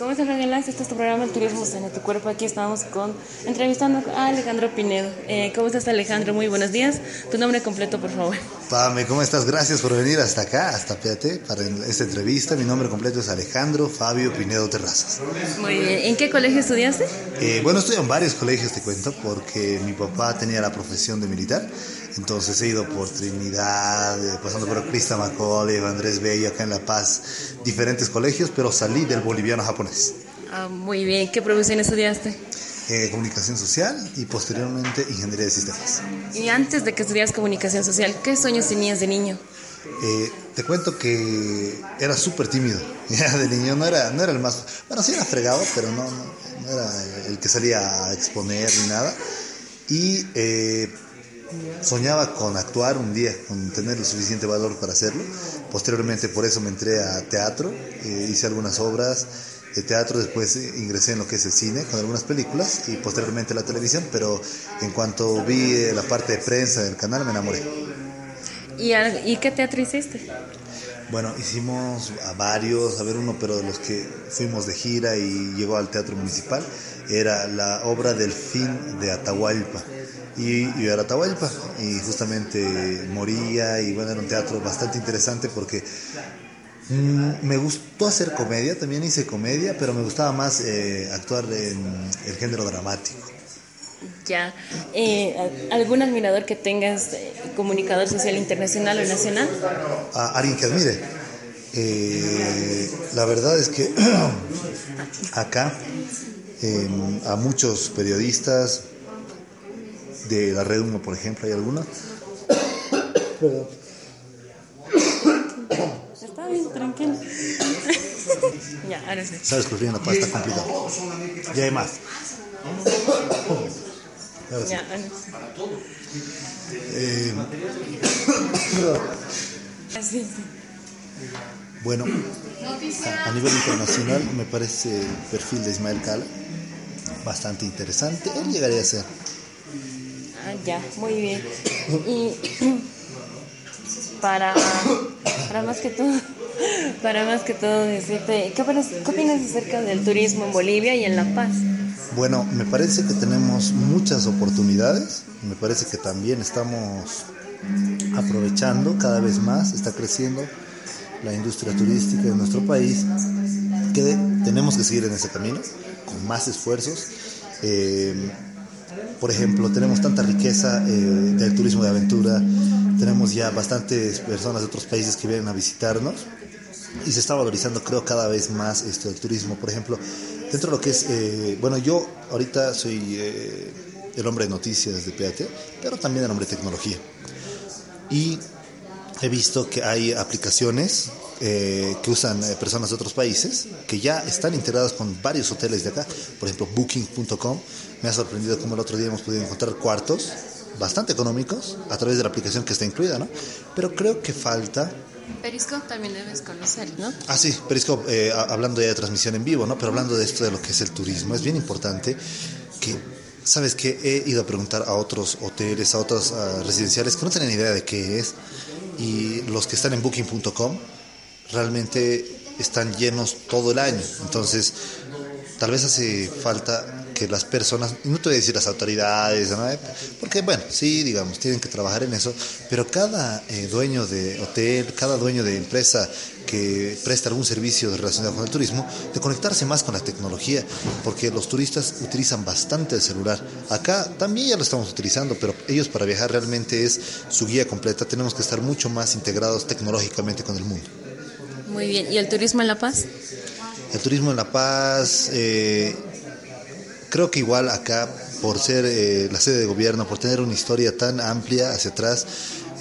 ¿Cómo estás, Relax? Este es tu programa El Turismo en tu cuerpo. Aquí estamos con entrevistando a Alejandro Pinedo. Eh, ¿Cómo estás, Alejandro? Muy buenos días. Tu nombre completo, por favor. Pame, ¿cómo estás? Gracias por venir hasta acá, hasta PAT, para esta entrevista. Mi nombre completo es Alejandro Fabio Pinedo Terrazas. Muy bien. ¿En qué colegio estudiaste? Eh, bueno, estudié en varios colegios, te cuento, porque mi papá tenía la profesión de militar. Entonces he ido por Trinidad, eh, pasando por Crista Macaulay, Andrés Bello, acá en La Paz, diferentes colegios, pero salí del boliviano japonés. Ah, muy bien, ¿qué profesión estudiaste? Eh, comunicación social y posteriormente ingeniería de sistemas. Y antes de que estudias comunicación social, ¿qué sueños tenías de niño? Eh, te cuento que era súper tímido. Ya de niño no era, no era el más. Bueno, sí era fregado, pero no, no, era el que salía a exponer ni nada. Y soñaba con actuar un día, con tener el suficiente valor para hacerlo. Posteriormente por eso me entré a teatro, eh, hice algunas obras de teatro, después ingresé en lo que es el cine con algunas películas y posteriormente la televisión, pero en cuanto vi eh, la parte de prensa del canal me enamoré. ¿Y, ¿Y qué teatro hiciste? Bueno, hicimos a varios, a ver uno, pero de los que fuimos de gira y llegó al Teatro Municipal, era la obra del fin de Atahualpa. Y yo era Atahualpa y justamente moría y bueno, era un teatro bastante interesante porque mm, me gustó hacer comedia, también hice comedia, pero me gustaba más eh, actuar en el género dramático. Ya. Eh, ¿Algún admirador que tengas, eh, comunicador social internacional o nacional? A alguien que admire. Eh, la verdad es que acá em, a muchos periodistas de la Red 1, por ejemplo, hay alguna. Está bien, tranquilo. ya, ahora sí. Sabes que la pasta complicado. Ya hay más. Ya, eh, Así, Bueno, a, nivel internacional me parece el perfil de Ismael Cala bastante interesante. Él llegaría a ser. Ah, ya, muy bien. Y para, para más que todo, para más que todo decirte, ¿qué, ¿qué opinas acerca del turismo en Bolivia y en La Paz? Bueno, me parece que tenemos muchas oportunidades, me parece que también estamos aprovechando cada vez más, está creciendo la industria turística de nuestro país, que tenemos que seguir en ese camino, con más esfuerzos. Eh, por ejemplo, tenemos tanta riqueza eh, del turismo de aventura, tenemos ya bastantes personas de otros países que vienen a visitarnos y se está valorizando creo cada vez más esto del turismo. Por ejemplo, Dentro de lo que es, eh, bueno, yo ahorita soy eh, el hombre de noticias de PAT, pero también el hombre de tecnología. Y he visto que hay aplicaciones eh, que usan personas de otros países que ya están integradas con varios hoteles de acá. Por ejemplo, booking.com. Me ha sorprendido cómo el otro día hemos podido encontrar cuartos bastante económicos a través de la aplicación que está incluida, ¿no? Pero creo que falta Periscope también debes conocer, ¿no? Ah, sí, Periscope, eh, hablando ya de transmisión en vivo, ¿no? Pero hablando de esto de lo que es el turismo, es bien importante que, ¿sabes que He ido a preguntar a otros hoteles, a otros residenciales que no tienen idea de qué es, y los que están en booking.com realmente están llenos todo el año. Entonces, tal vez hace falta que las personas, no te voy a decir las autoridades, porque bueno, sí, digamos, tienen que trabajar en eso, pero cada eh, dueño de hotel, cada dueño de empresa que presta algún servicio relacionado con el turismo, de conectarse más con la tecnología, porque los turistas utilizan bastante el celular. Acá también ya lo estamos utilizando, pero ellos para viajar realmente es su guía completa, tenemos que estar mucho más integrados tecnológicamente con el mundo. Muy bien, ¿y el turismo en La Paz? El turismo en La Paz, eh, creo que igual acá, por ser eh, la sede de gobierno, por tener una historia tan amplia hacia atrás,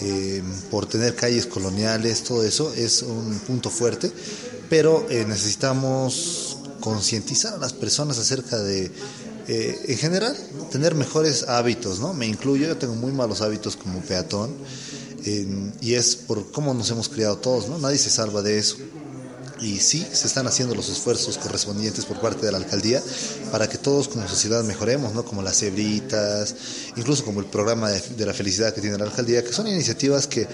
eh, por tener calles coloniales, todo eso es un punto fuerte, pero eh, necesitamos concientizar a las personas acerca de, en general, tener mejores hábitos, ¿no? Me incluyo, yo tengo muy malos hábitos como peatón, y es por cómo nos hemos criado todos, ¿no? Nadie se salva de eso y sí se están haciendo los esfuerzos correspondientes por parte de la alcaldía para que todos como sociedad mejoremos, ¿no? Como las cebritas, incluso como el programa de, la felicidad que tiene la alcaldía, que son iniciativas que eh,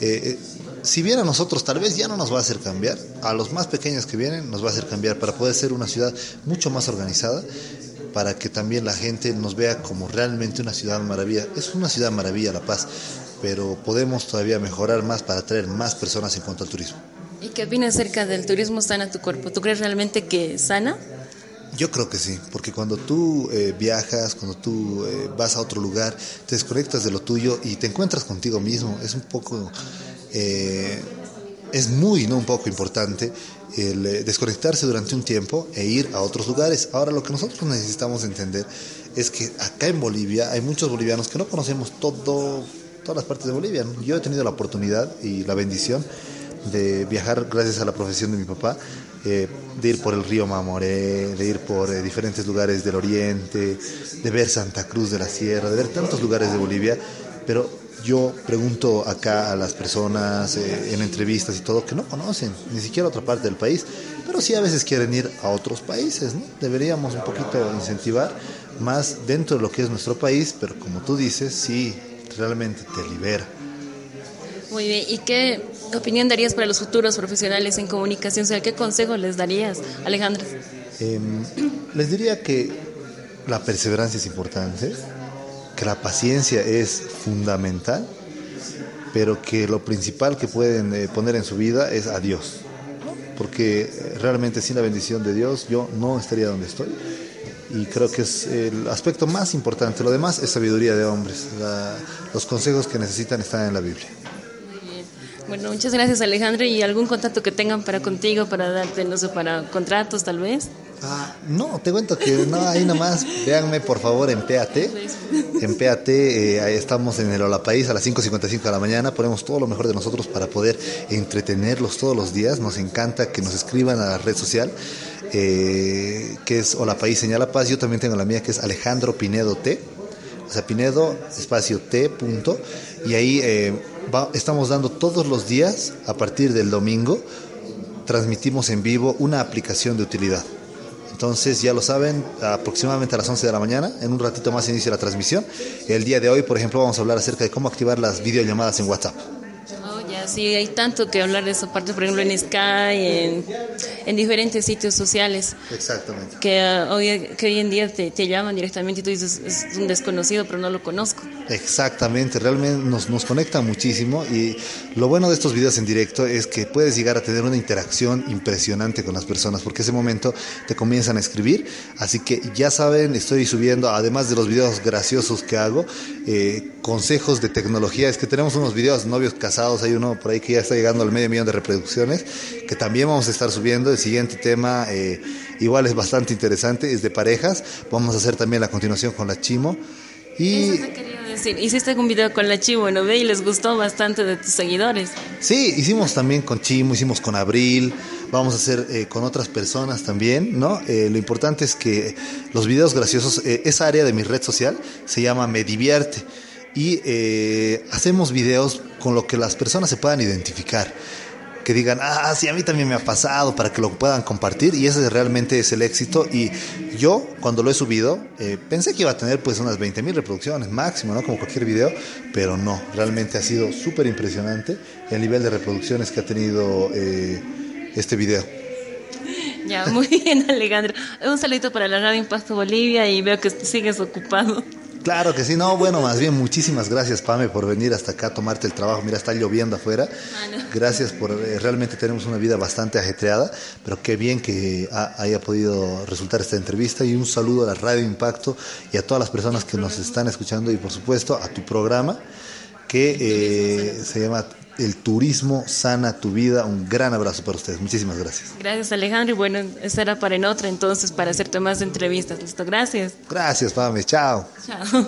eh, si bien a nosotros tal vez ya no nos va a hacer cambiar, a los más pequeños que vienen nos va a hacer cambiar para poder ser una ciudad mucho más organizada, para que también la gente nos vea como realmente una ciudad maravilla. Es una ciudad maravilla La Paz, pero podemos todavía mejorar más para atraer más personas en cuanto al turismo. ¿Y qué opinas acerca del turismo sana tu cuerpo? ¿Tú crees realmente que sana? Yo creo que sí, porque cuando tú eh, viajas, cuando tú eh, vas a otro lugar, te desconectas de lo tuyo y te encuentras contigo mismo, es un poco, eh, es muy, no un poco importante el desconectarse durante un tiempo e ir a otros lugares. Ahora lo que nosotros necesitamos entender es que acá en Bolivia hay muchos bolivianos que no conocemos todo, todas las partes de Bolivia. Yo he tenido la oportunidad y la bendición de viajar gracias a la profesión de mi papá eh, de ir por el río Mamoré, de ir por eh, diferentes lugares del oriente, de ver Santa Cruz de la Sierra, de ver tantos lugares de Bolivia, pero yo pregunto acá a las personas eh, en entrevistas y todo que no conocen ni siquiera otra parte del país, pero sí a veces quieren ir a otros países, Deberíamos un poquito incentivar más dentro de lo que es nuestro país, pero como tú dices, sí, realmente te libera. Muy bien, ¿y qué opinión darías para los futuros profesionales en comunicación social? ¿Qué consejo les darías, Alejandro? Em, les diría que la perseverancia es importante, que la paciencia es fundamental, pero que lo principal que pueden eh, poner en su vida es a Dios. Porque realmente sin la bendición de Dios yo no estaría donde estoy. Y creo que es el aspecto más importante. Lo demás es sabiduría de hombres. los consejos que necesitan están en la Biblia. Bueno, muchas gracias Alejandro. ¿Y algún contacto que tengan para contigo, para darte, no sé, para contratos tal vez? Ah, no, te cuento que no, ahí nomás, véanme por favor en PAT. En PAT eh, ahí estamos en el País a las 5.55 de la mañana, ponemos todo lo mejor de nosotros para poder entretenerlos todos los días. Nos encanta que nos escriban a la red social, eh, que es Hola País Señala Paz. Yo también tengo la mía que es Alejandro Pinedo T. O sea, Pinedo, espacio T, punto. Y ahí eh, estamos dando todos los días, a partir del domingo, transmitimos en vivo una aplicación de utilidad. Entonces, ya lo saben, aproximadamente a las 11 de la mañana, en un ratito más inicia la transmisión. El día de hoy, por ejemplo, vamos a hablar acerca de cómo activar las videollamadas en WhatsApp. Sí, hay tanto que hablar de eso, aparte, por ejemplo, en Sky, en, diferentes sitios sociales. Exactamente. Que, uh, hoy, que hoy en día te, te, llaman directamente y tú dices, es un desconocido, pero no lo conozco. Exactamente, realmente nos, nos conecta muchísimo y lo bueno de estos videos en directo es que puedes llegar a tener una interacción impresionante con las personas, porque ese momento te comienzan a escribir, así que ya saben, estoy subiendo, además de los videos graciosos que hago, eh, consejos de tecnología, es que tenemos unos videos novios casados, hay uno por ahí que ya está llegando al medio millón de reproducciones, que también vamos a estar subiendo. El siguiente tema eh, igual es bastante interesante, es de parejas. Vamos a hacer también la continuación con la Chimo. Y... Eso te quería decir. Hiciste un video con la Chimo, ¿no ve? Y les gustó bastante de tus seguidores. Sí, hicimos también con Chimo, hicimos con Abril, vamos a hacer eh, con otras personas también, ¿no? Eh, lo importante es que los videos graciosos, esa área de mi red social se llama Me Divierte y eh, hacemos videos con lo que las personas se puedan identificar. Que digan, ah, sí, a mí también me ha pasado, para que lo puedan compartir. Y ese realmente es el éxito. Y yo, cuando lo he subido, eh, pensé que iba a tener pues unas 20 mil reproducciones máximo, ¿no? Como cualquier video. Pero no, realmente ha sido súper impresionante el nivel de reproducciones que ha tenido eh, este video. Ya, muy bien, Alejandro. Un saludito para la Radio Impacto Bolivia y veo que sigues ocupado. Claro que sí, no, bueno, más bien muchísimas gracias Pame por venir hasta acá a tomarte el trabajo. Mira, está lloviendo afuera. Ah, gracias por, eh, realmente tenemos una vida bastante ajetreada, pero qué bien que haya podido resultar esta entrevista y un saludo a la Radio Impacto y a todas las personas que nos están escuchando y por supuesto a tu programa que eh, se llama el turismo sana tu vida. Un gran abrazo para ustedes. Muchísimas gracias. Gracias, Alejandro. Y bueno, estará para en otra entonces para hacerte más entrevistas. Listo, gracias. Gracias, Pame. Chao. Chao.